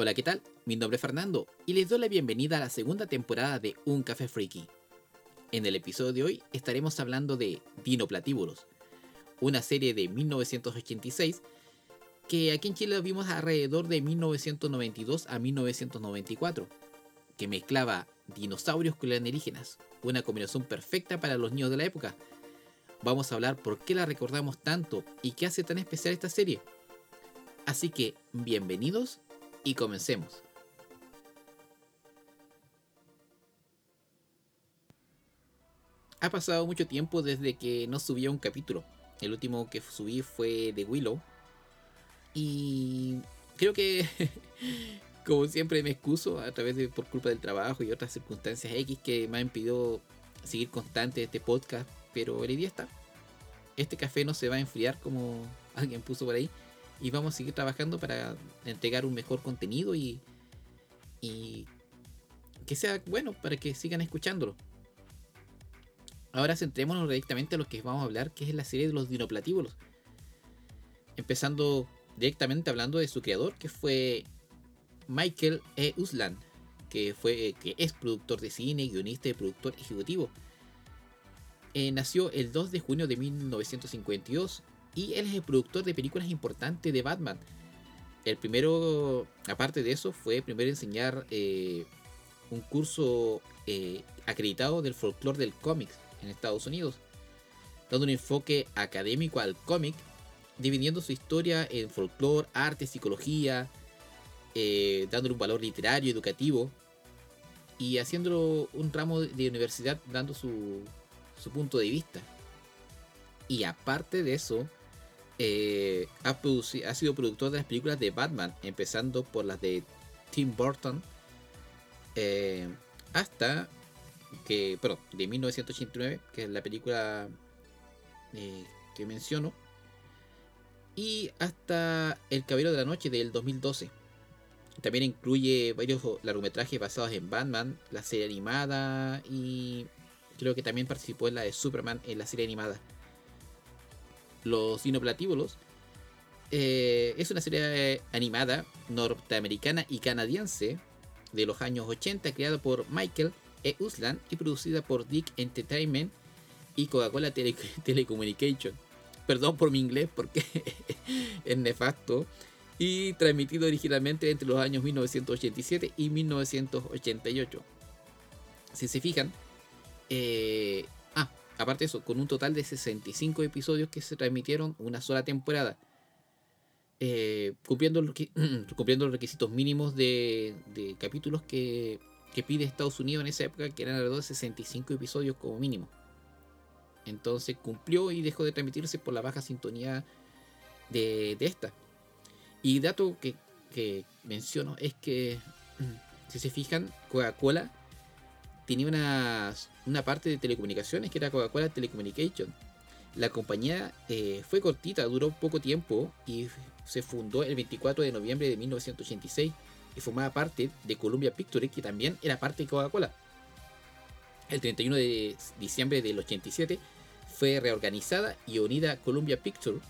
Hola, ¿qué tal? Mi nombre es Fernando y les doy la bienvenida a la segunda temporada de Un Café Freaky. En el episodio de hoy estaremos hablando de Dinoplatíbulos, una serie de 1986 que aquí en Chile vimos alrededor de 1992 a 1994, que mezclaba dinosaurios con alienígenas, una combinación perfecta para los niños de la época. Vamos a hablar por qué la recordamos tanto y qué hace tan especial esta serie. Así que, bienvenidos y comencemos. Ha pasado mucho tiempo desde que no subía un capítulo. El último que subí fue de Willow. Y creo que, como siempre, me excuso a través de por culpa del trabajo y otras circunstancias X que me han impedido seguir constante este podcast. Pero el día está. Este café no se va a enfriar como alguien puso por ahí y vamos a seguir trabajando para entregar un mejor contenido y, y que sea bueno para que sigan escuchándolo. Ahora centrémonos directamente a lo que vamos a hablar, que es la serie de los dinoplatíbulos. Empezando directamente hablando de su creador, que fue Michael E. Uslan, que, fue, que es productor de cine, guionista y productor ejecutivo. Eh, nació el 2 de junio de 1952 y él es el productor de películas importantes de Batman. El primero, aparte de eso, fue primero enseñar eh, un curso eh, acreditado del folclore del cómic en Estados Unidos, dando un enfoque académico al cómic, dividiendo su historia en folclore, arte, psicología, eh, dándole un valor literario, educativo, y haciéndolo un ramo de universidad dando su, su punto de vista. Y aparte de eso, eh, ha, sido productor de las películas de Batman, empezando por las de Tim Burton, eh, hasta que, bueno, de 1989, que es la película eh, que menciono, y hasta El Caballero de la Noche del 2012. También incluye varios largometrajes basados en Batman, la serie animada y creo que también participó en la de Superman en la serie animada. Los Dinoplatíbulos eh, es una serie animada norteamericana y canadiense de los años 80 creada por Michael E. Uslan y producida por Dick Entertainment y Coca-Cola Telecommunication. Perdón por mi inglés porque es nefasto. Y transmitido originalmente entre los años 1987 y 1988. Si se fijan, eh, Aparte de eso, con un total de 65 episodios que se transmitieron una sola temporada. Eh, cumpliendo, los, requisitos mínimos de, capítulos que, pide Estados Unidos en esa época, que eran alrededor de 65 episodios como mínimo. Entonces cumplió y dejó de transmitirse por la baja sintonía de, esta. Y dato que menciono es que, si se fijan, Coca-Cola tenía una, una parte de telecomunicaciones que era Coca-Cola Telecommunication. La compañía eh, fue cortita, duró poco tiempo y se fundó el 24 de noviembre de 1986 y formaba parte de Columbia Pictures, que también era parte de Coca-Cola. El 31 de diciembre del 87 fue reorganizada y unida a Columbia Pictures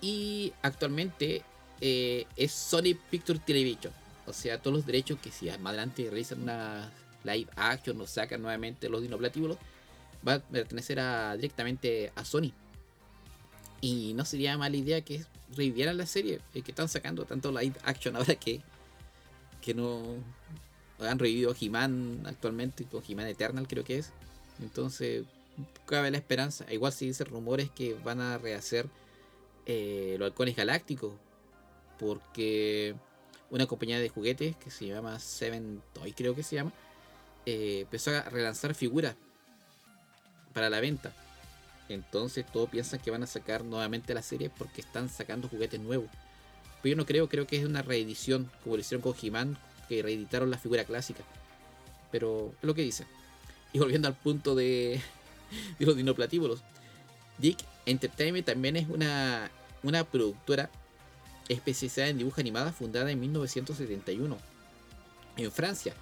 y actualmente eh, es Sony Pictures Television. O sea, todos los derechos que si más adelante realizan una live action nos sacan nuevamente los dinoplatíbulos, va a pertenecer a, directamente a Sony. Y no sería mala idea que revivieran la serie, eh, que están sacando tanto live action ahora que, que no han revivido He-Man actualmente, con He-Man Eternal creo que es. Entonces, cabe la esperanza. Igual se dicen rumores que van a rehacer eh, los halcones galácticos. Porque una compañía de juguetes que se llama Seven Toy, creo que se llama, eh, empezó a relanzar figuras para la venta. Entonces todos piensan que van a sacar nuevamente la serie porque están sacando juguetes nuevos. Pero yo no creo, creo que es una reedición, como lo hicieron con He-Man, que reeditaron la figura clásica. Pero es lo que dicen. Y volviendo al punto de, de los dinoplatíbulos. Dick Entertainment también es una, una productora especializada en dibujo animada fundada en 1971 en Francia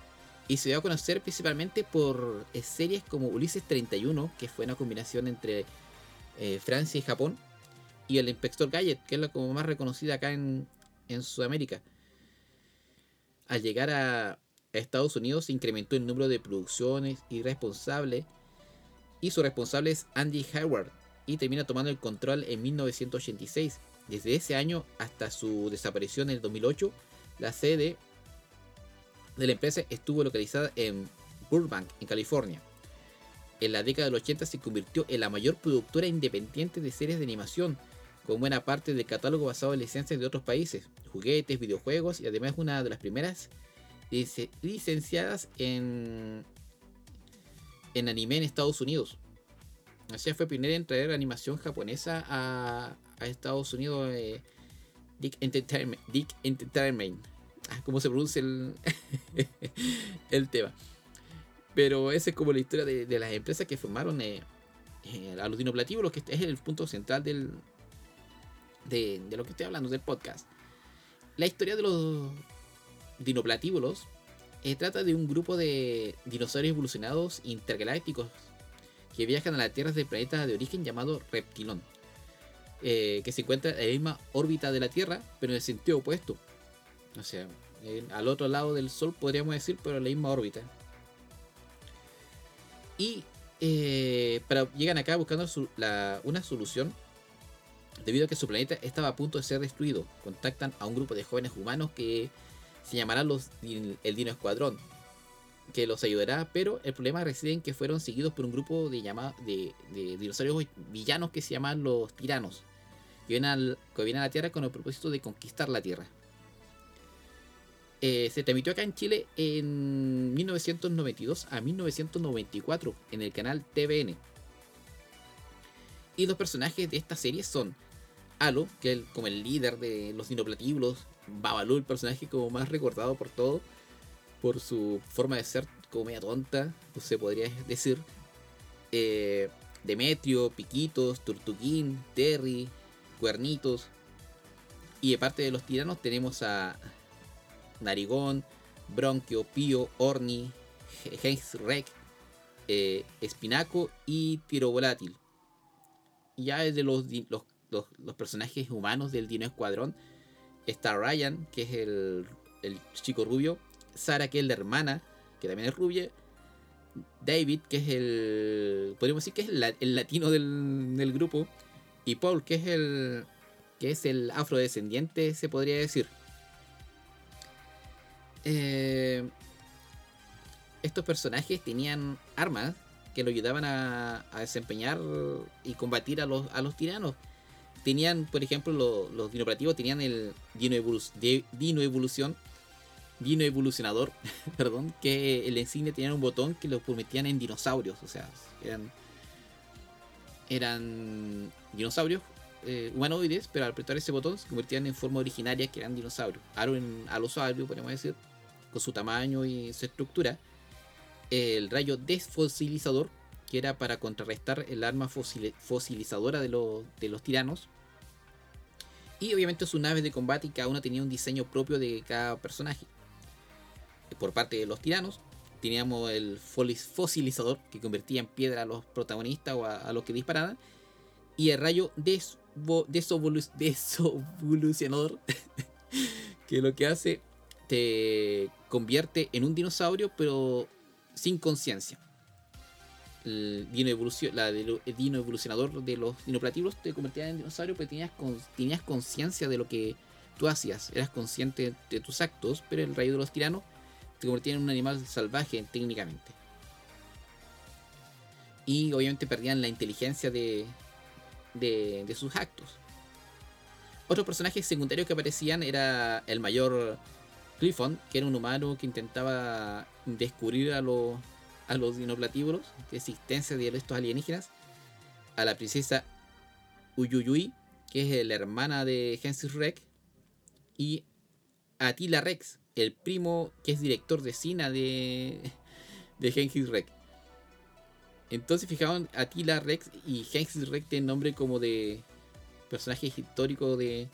y se dio a conocer principalmente por eh, series como Ulises 31, que fue una combinación entre eh, Francia y Japón, y el Inspector Gadget, que es la como más reconocida acá en, Sudamérica. al llegar a Estados Unidos se incrementó el número de producciones y responsables y su responsable es Andy Howard y termina tomando el control en 1986. Desde ese año hasta su desaparición en el 2008, la sede de la empresa estuvo localizada en Burbank, en California. En la década del 80 se convirtió en la mayor productora independiente de series de animación, con buena parte del catálogo basado en licencias de otros países, juguetes, videojuegos y además una de las primeras licenciadas en, en anime en Estados Unidos. Así fue pionera en traer animación japonesa a, Estados Unidos. Eh. Dick Entertainment. ¿Cómo se pronuncia el, el tema? Pero esa es como la historia de, las empresas que formaron eh, eh, a los dinoplatíbulos, que es el punto central del, de, lo que estoy hablando, del podcast. La historia de los dinoplatíbulos eh, trata de un grupo de dinosaurios evolucionados intergalácticos que viajan a las tierras del planeta de origen llamado Reptilón, que se encuentra en la misma órbita de la Tierra, pero en el sentido opuesto. O sea, al otro lado del Sol podríamos decir, pero en la misma órbita. Y eh, pero llegan acá buscando una solución debido a que su planeta estaba a punto de ser destruido. Contactan a un grupo de jóvenes humanos que se llamarán los, el Dino Escuadrón, que los ayudará, pero el problema reside en que fueron seguidos por un grupo de, de, dinosaurios villanos que se llaman los tiranos, que vienen, que vienen a la Tierra con el propósito de conquistar la Tierra. Eh, se transmitió acá en Chile en 1992 a 1994 en el canal TVN. Y los personajes de esta serie son Alo, que es como el líder de los dinoplatíbulos, Babalu, el personaje como más recordado por todo, por su forma de ser como media tonta, se podría decir. Eh, Demetrio, Piquitos, Turtuquín, Terry, Cuernitos. Y de parte de los tiranos tenemos a Narigón, Bronquio, Pío, Orni, Rex, eh, Espinaco y Tiro Volátil. Ya de los, los, personajes humanos del Dino Escuadrón está Ryan, que es el, chico rubio, Sara, que es la hermana, que también es rubia, David, que es el. Podríamos decir que es el, latino del, del, grupo. Y Paul, que es el. que es el afrodescendiente, se podría decir. Eh, estos personajes tenían armas que lo ayudaban a, desempeñar y combatir a los, a los tiranos. Tenían, por ejemplo, los dinoplativos tenían el dino, dino evolución, dino evolucionador, perdón, que el insignia tenía un botón que los permitían en dinosaurios, o sea, eran eran dinosaurios eh, humanoides, pero al apretar ese botón se convertían en forma originaria que eran dinosaurios. Algo en alosario, podemos decir, con su tamaño y su estructura. El rayo desfosilizador, que era para contrarrestar el arma fosilizadora de, de los tiranos. Y obviamente sus naves de combate y cada una tenía un diseño propio de cada personaje. Por parte de los tiranos, teníamos el fosilizador que convertía en piedra a los protagonistas o a, los que disparaban. Y el rayo desovolucionador, que lo que hace te convierte en un dinosaurio, pero sin conciencia. El dino evolucionador de los dinoplatíbulos te convertía en dinosaurio, pero tenías, tenías conciencia de lo que tú hacías. Eras consciente de tus actos, pero el rayo de los tiranos te convertía en un animal salvaje técnicamente. Y obviamente perdían la inteligencia de, de, sus actos. Otros personajes secundarios que aparecían era el mayor Clifford, que era un humano que intentaba descubrir a los, a los dinoplatíbulos, de existencia de estos alienígenas, a la princesa Uyuyui, que es la hermana de Hensis Rex, y a Tila Rex, el primo que es director de cine de, de Rex. Entonces fijaban Tila Rex y Genghis Rex tienen nombre como de personajes históricos de.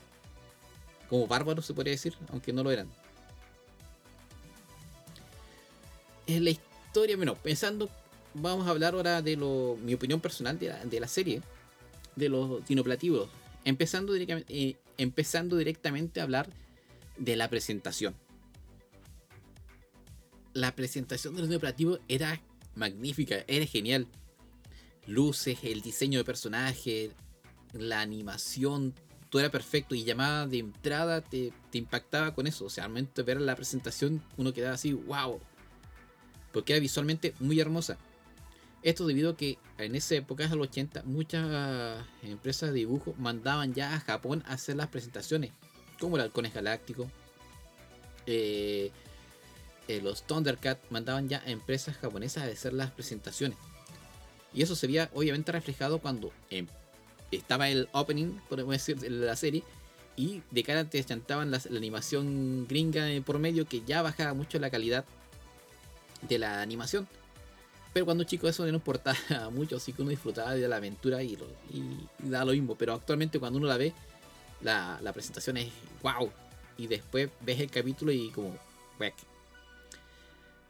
como bárbaros se podría decir, aunque no lo eran. en la historia, bueno, pensando, vamos a hablar ahora de lo, mi opinión personal de la, serie, de los dinoplativos. Empezando, directamente, eh, empezando directamente a hablar de la presentación. la presentación del operativo era magnífica, era genial. Luces, el diseño de personaje, la animación, todo era perfecto y llamada de entrada te, impactaba con eso. O sea, al momento de ver la presentación uno quedaba así, wow. Porque era visualmente muy hermosa. Esto debido a que en esa época, de los 80, muchas empresas de dibujo mandaban ya a Japón a hacer las presentaciones. Como el Halcones Galáctico. Eh, eh, los Thundercat mandaban ya a empresas japonesas a hacer las presentaciones. Y eso se veía obviamente reflejado cuando em, estaba el opening, podemos decir, de la serie. Y de cara te chantaban la, animación gringa por medio que ya bajaba mucho la calidad de la animación. Pero cuando chico eso no importaba mucho, así que uno disfrutaba de la aventura y, da lo mismo. Pero actualmente cuando uno la ve, la, presentación es wow. Y después ves el capítulo y como,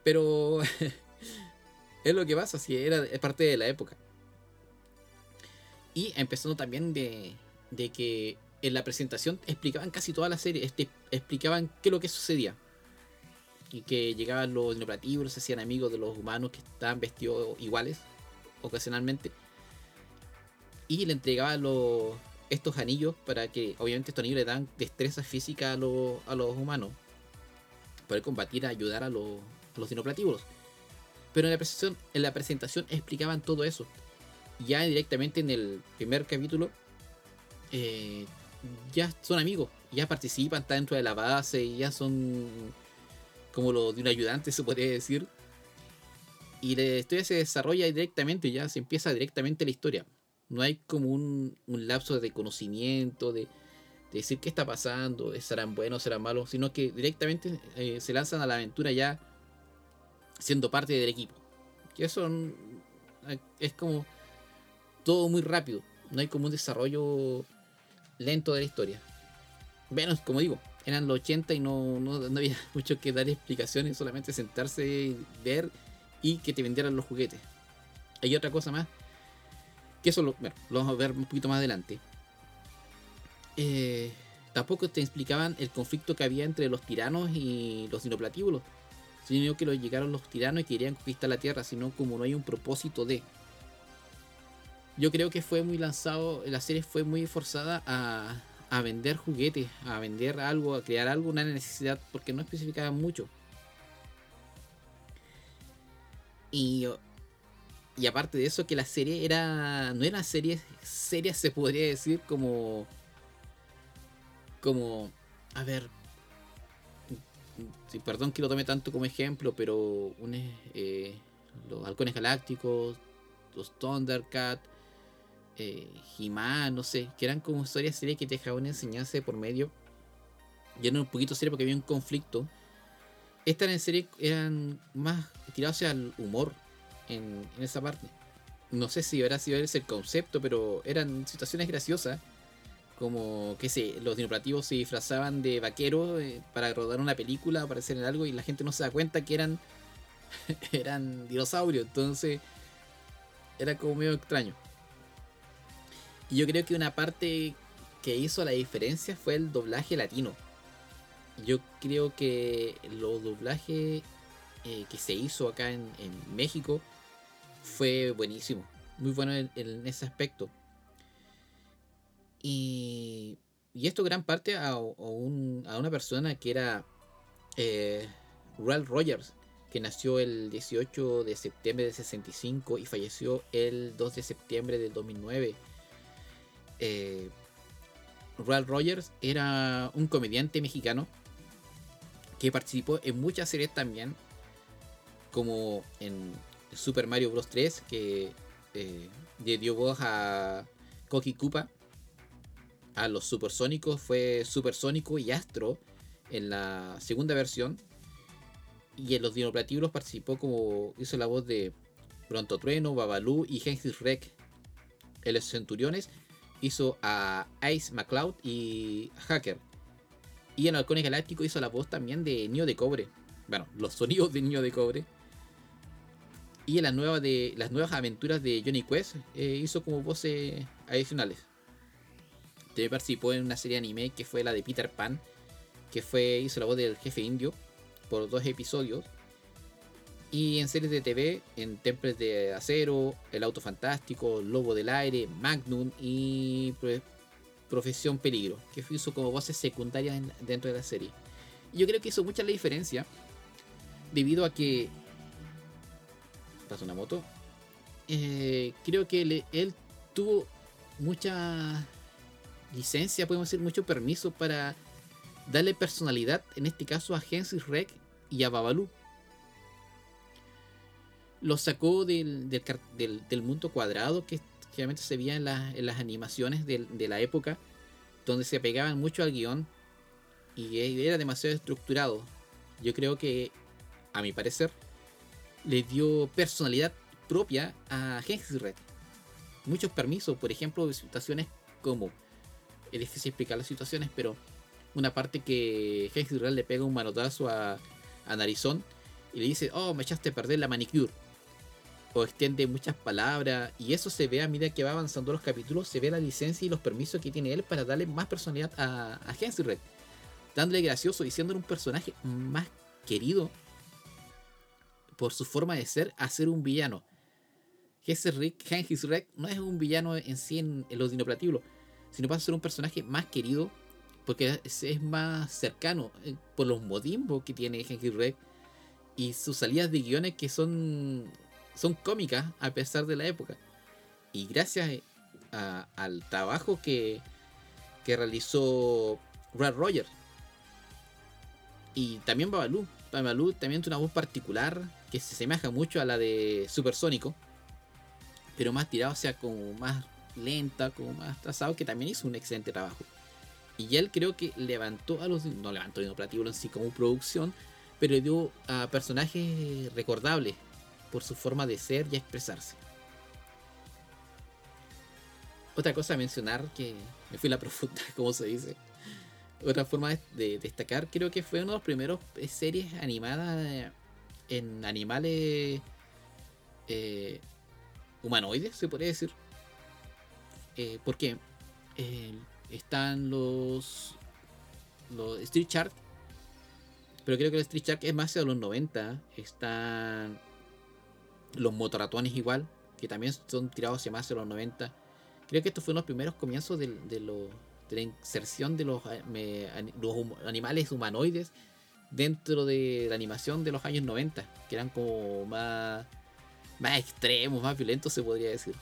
pero es lo que pasa, si era es parte de la época. Y empezando también de, que en la presentación explicaban casi toda la serie, este, explicaban qué es lo que sucedía. Y que llegaban los inoperativos, se hacían amigos de los humanos que estaban vestidos iguales, ocasionalmente. Y le entregaban los, estos anillos para que, obviamente, estos anillos le dan destreza física a, los, a los humanos. Para combatir, ayudar a los, los dinoplatíbulos. Pero en la presentación, en la presentación explicaban todo eso. Ya directamente en el primer capítulo, eh, ya son amigos, ya participan, están dentro de la base, ya son como lo de un ayudante, se podría decir. Y la historia se desarrolla directamente, ya se empieza directamente la historia. No hay como un, lapso de conocimiento, de, decir qué está pasando, serán buenos, serán malos, sino que directamente eh, se lanzan a la aventura ya siendo parte del equipo. Que eso es como todo muy rápido. No hay como un desarrollo lento de la historia. Menos, como digo, eran los 80 y no, no, había mucho que dar explicaciones, solamente sentarse, ver y que te vendieran los juguetes. Hay otra cosa más, que eso lo, vamos a ver un poquito más adelante. Eh, tampoco te explicaban el conflicto que había entre los tiranos y los dinoplatíbulos sino que lo llegaron los tiranos y querían conquistar la tierra, sino como no hay un propósito de. Yo creo que fue muy lanzado, la serie fue muy forzada a, a vender juguetes, a vender algo, a crear algo, una necesidad, porque no especificaban mucho. Y, y aparte de eso, que la serie era. No era serie seria, se podría decir, como. Como. A ver, perdón que lo tome tanto como ejemplo, pero eh, los halcones galácticos, los Thundercat, eh, He-Man, no sé, que eran como historias serias que te dejaban una enseñanza por medio. Y eran un poquito serio porque había un conflicto. Estas en serie eran más tirados hacia el humor en, esa parte. No sé si ahora sido ese el concepto, pero eran situaciones graciosas como que sé, los dinoplativos se disfrazaban de vaqueros eh, para rodar una película, aparecer en algo y la gente no se da cuenta que eran eran dinosaurios, entonces era como medio extraño. Y yo creo que una parte que hizo la diferencia fue el doblaje latino. Yo creo que los doblajes eh, que se hizo acá en, México fue buenísimo, muy bueno en ese aspecto. Y, esto gran parte a, una persona que era eh, Ralph Rogers, que nació el 18 de septiembre de 65 y falleció el 2 de septiembre del 2009. Eh, Ralph Rogers era un comediante mexicano que participó en muchas series también, como en Super Mario Bros. 3, que eh, le dio voz a Koki Koopa a los supersónicos fue Supersónico y Astro en la segunda versión. Y en los dinoplatíbulos participó como hizo la voz de Pronto Trueno, Babalú y Genesis Rec. En los Centuriones hizo a Ice McCloud y Hacker. Y en Halcones Galáctico hizo la voz también de Niño de Cobre. Bueno, los sonidos de Niño de Cobre. Y en nuevas, de, las nuevas aventuras de Johnny Quest eh, hizo como voces adicionales. También participó en una serie anime que fue la de Peter Pan, que fue hizo la voz del jefe indio por dos episodios. Y en series de TV, en Temples de Acero, El Auto Fantástico, Lobo del Aire, Magnum y Profesión Peligro, que hizo como voces secundarias dentro de la serie. Yo creo que hizo mucha la diferencia, debido a que. Pasa una moto. Eh, creo que él tuvo mucha licencia, podemos decir, mucho permiso para darle personalidad, en este caso a Genesis Rec y a Babalu lo sacó del, mundo cuadrado que generalmente se veía en, las animaciones de, la época, donde se apegaban mucho al guion y era demasiado estructurado. Yo creo que, a mi parecer, le dio personalidad propia a Genesis Red. Muchos permisos, por ejemplo, situaciones como. Es difícil explicar las situaciones, pero una parte que Genesis Red le pega un manotazo a, a Narizón y le dice: Oh, me echaste a perder la manicure o extiende muchas palabras y eso se ve a medida que va avanzando los capítulos, se ve la licencia y los permisos que tiene él para darle más personalidad a, a Red, dándole gracioso y siendo un personaje más querido por su forma de ser a ser un villano. Red, Red no es un villano en sí en, los dinoplatíbulos, sino pasa a ser un personaje más querido porque es, más cercano eh, por los modimbos que tiene Red y sus salidas de guiones que son son cómicas a pesar de la época. Y gracias eh, al trabajo que, que realizó Brad Rogers. Y también Babalu. Babalu también tiene una voz particular que se asemeja mucho a la de Supersónico. Pero más tirado, sea, como más lenta, como más trazado, que también hizo un excelente trabajo. Y él creo que levantó a los. No levantó el operativo en sí como producción, pero dio a personajes recordables por su forma de ser y expresarse. Otra cosa a mencionar que me fui la profunda, como se dice. Otra forma de destacar, creo que fue uno de los primeros eh, series animadas eh, en animales eh, humanoides, se podría decir. Porque están los, Street Shark, pero creo que el Street Shark es más de los 90. Están los motoratones igual, que también son tirados hacia más de los 90. Creo que estos fueron los primeros comienzos de, la inserción de los, animales humanoides dentro de la animación de los años 90, que eran como más, más extremos, más violentos se podría decir.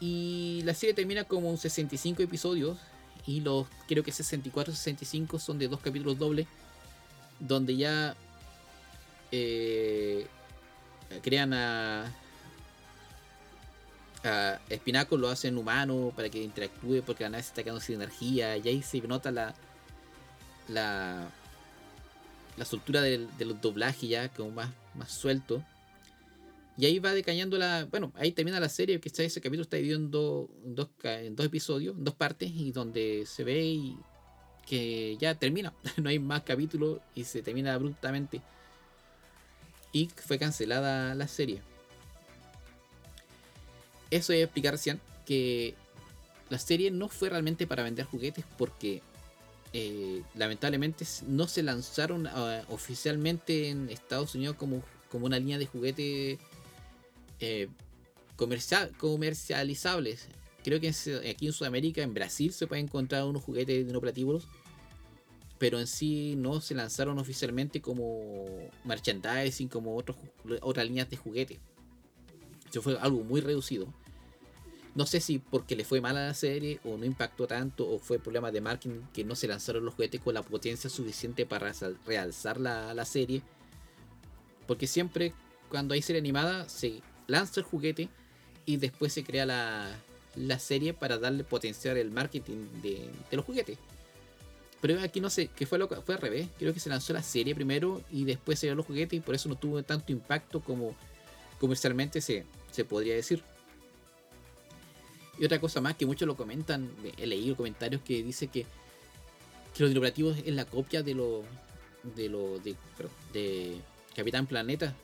Y la serie termina como un 65 episodios y los creo que 64 65 son de dos capítulos dobles donde ya eh, crean a, a Espinaco, lo hacen humano para que interactúe porque la nave se está quedando sin energía y ahí se nota la la, la soltura del, del doblaje ya como más, más suelto y ahí va decañando la. Bueno, ahí termina la serie, que ese capítulo está dividido en, dos, en dos episodios, en dos partes, y donde se ve que ya termina. no hay más capítulos y se termina abruptamente y fue cancelada la serie. Eso es explicar recién que la serie no fue realmente para vender juguetes porque eh, lamentablemente no se lanzaron ah, oficialmente en Estados Unidos como, como una línea de juguetes eh, comercializables. Creo que aquí en Sudamérica, en Brasil, se pueden encontrar unos juguetes de operativos pero en sí no se lanzaron oficialmente como merchandising, como otros, otras líneas de juguete. Eso fue algo muy reducido. No sé si porque le fue mal a la serie o no impactó tanto o fue problema de marketing que no se lanzaron los juguetes con la potencia suficiente para realzar la, la serie. Porque siempre cuando hay serie animada se lanza el juguete y después se crea la, la serie para darle potenciar el marketing de, los juguetes. Pero aquí no sé, que fue lo fue al revés. Creo que se lanzó la serie primero y después se los juguetes y por eso no tuvo tanto impacto como comercialmente se, se podría decir. Y otra cosa más que muchos lo comentan, he leído comentarios que dice que, que los operativos es la copia de lo de lo de, de Capitán Planeta,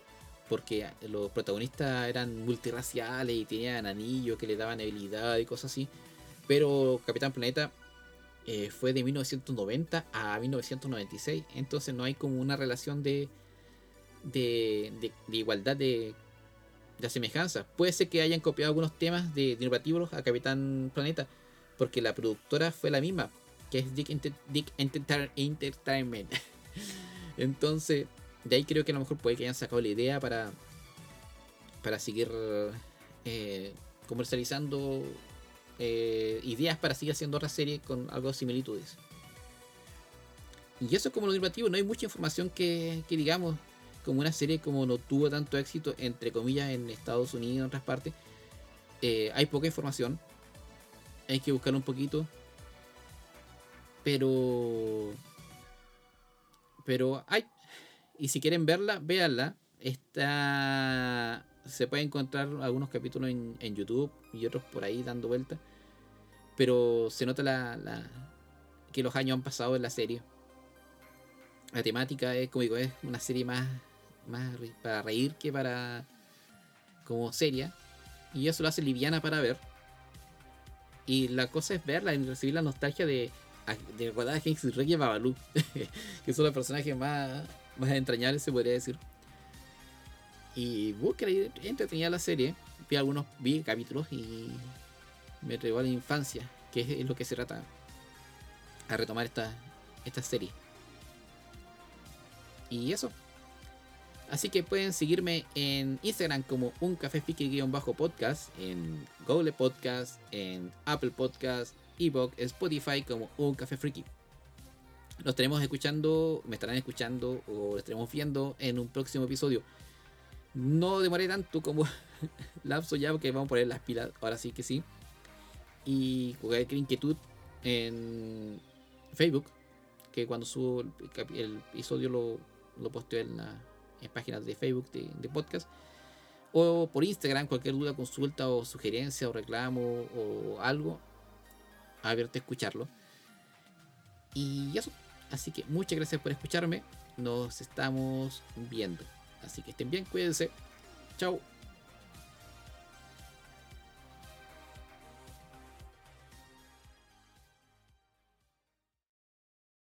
porque los protagonistas eran multiraciales y tenían anillos que le daban habilidad y cosas así. Pero Capitán Planeta eh, fue de 1990 a 1996. Entonces no hay como una relación de, de, de, igualdad de, de semejanza. Puede ser que hayan copiado algunos temas de Dinoplatíbulos a Capitán Planeta, porque la productora fue la misma, que es Dick, Entertainment. Entonces, de ahí creo que a lo mejor puede que hayan sacado la idea para, para seguir eh, comercializando eh, ideas para seguir haciendo otra serie con algo de similitudes. Y eso como lo derivativo, no hay mucha información que, digamos, como una serie como no tuvo tanto éxito, entre comillas, en Estados Unidos en otras partes, eh, hay poca información. Hay que buscar un poquito. Pero. Pero hay. Y si quieren verla, véanla. Está. Se puede encontrar algunos capítulos en, en YouTube y otros por ahí dando vueltas. Pero se nota la, la, que los años han pasado en la serie la temática es, como digo, es una serie más, más para reír que para como seria. Y eso lo hace liviana para ver. Y la cosa es verla, y recibir la nostalgia de, de recordar a Babalu, que son los personajes más, más entrañables, se podría decir. Y busqué entretenida la serie. Vi algunos vi capítulos y me llevó a la infancia, que es, lo que se trata a retomar esta, esta serie. Y eso. Así que pueden seguirme en Instagram como un café podcast en Google Podcast, en Apple Podcast, Ebook, Spotify como un café friki. Nos estaremos escuchando, me estarán escuchando o estaremos viendo en un próximo episodio. No demoré tanto como lapso ya porque vamos a poner las pilas, ahora sí que sí. Y cualquier inquietud en Facebook, que cuando subo el episodio lo, lo posteo en, las páginas de Facebook de, podcast. O por Instagram, cualquier duda, consulta o sugerencia o reclamo o algo, abierto a escucharlo. Y eso. Así que muchas gracias por escucharme. Nos estamos viendo. Así que estén bien, cuídense. Chao.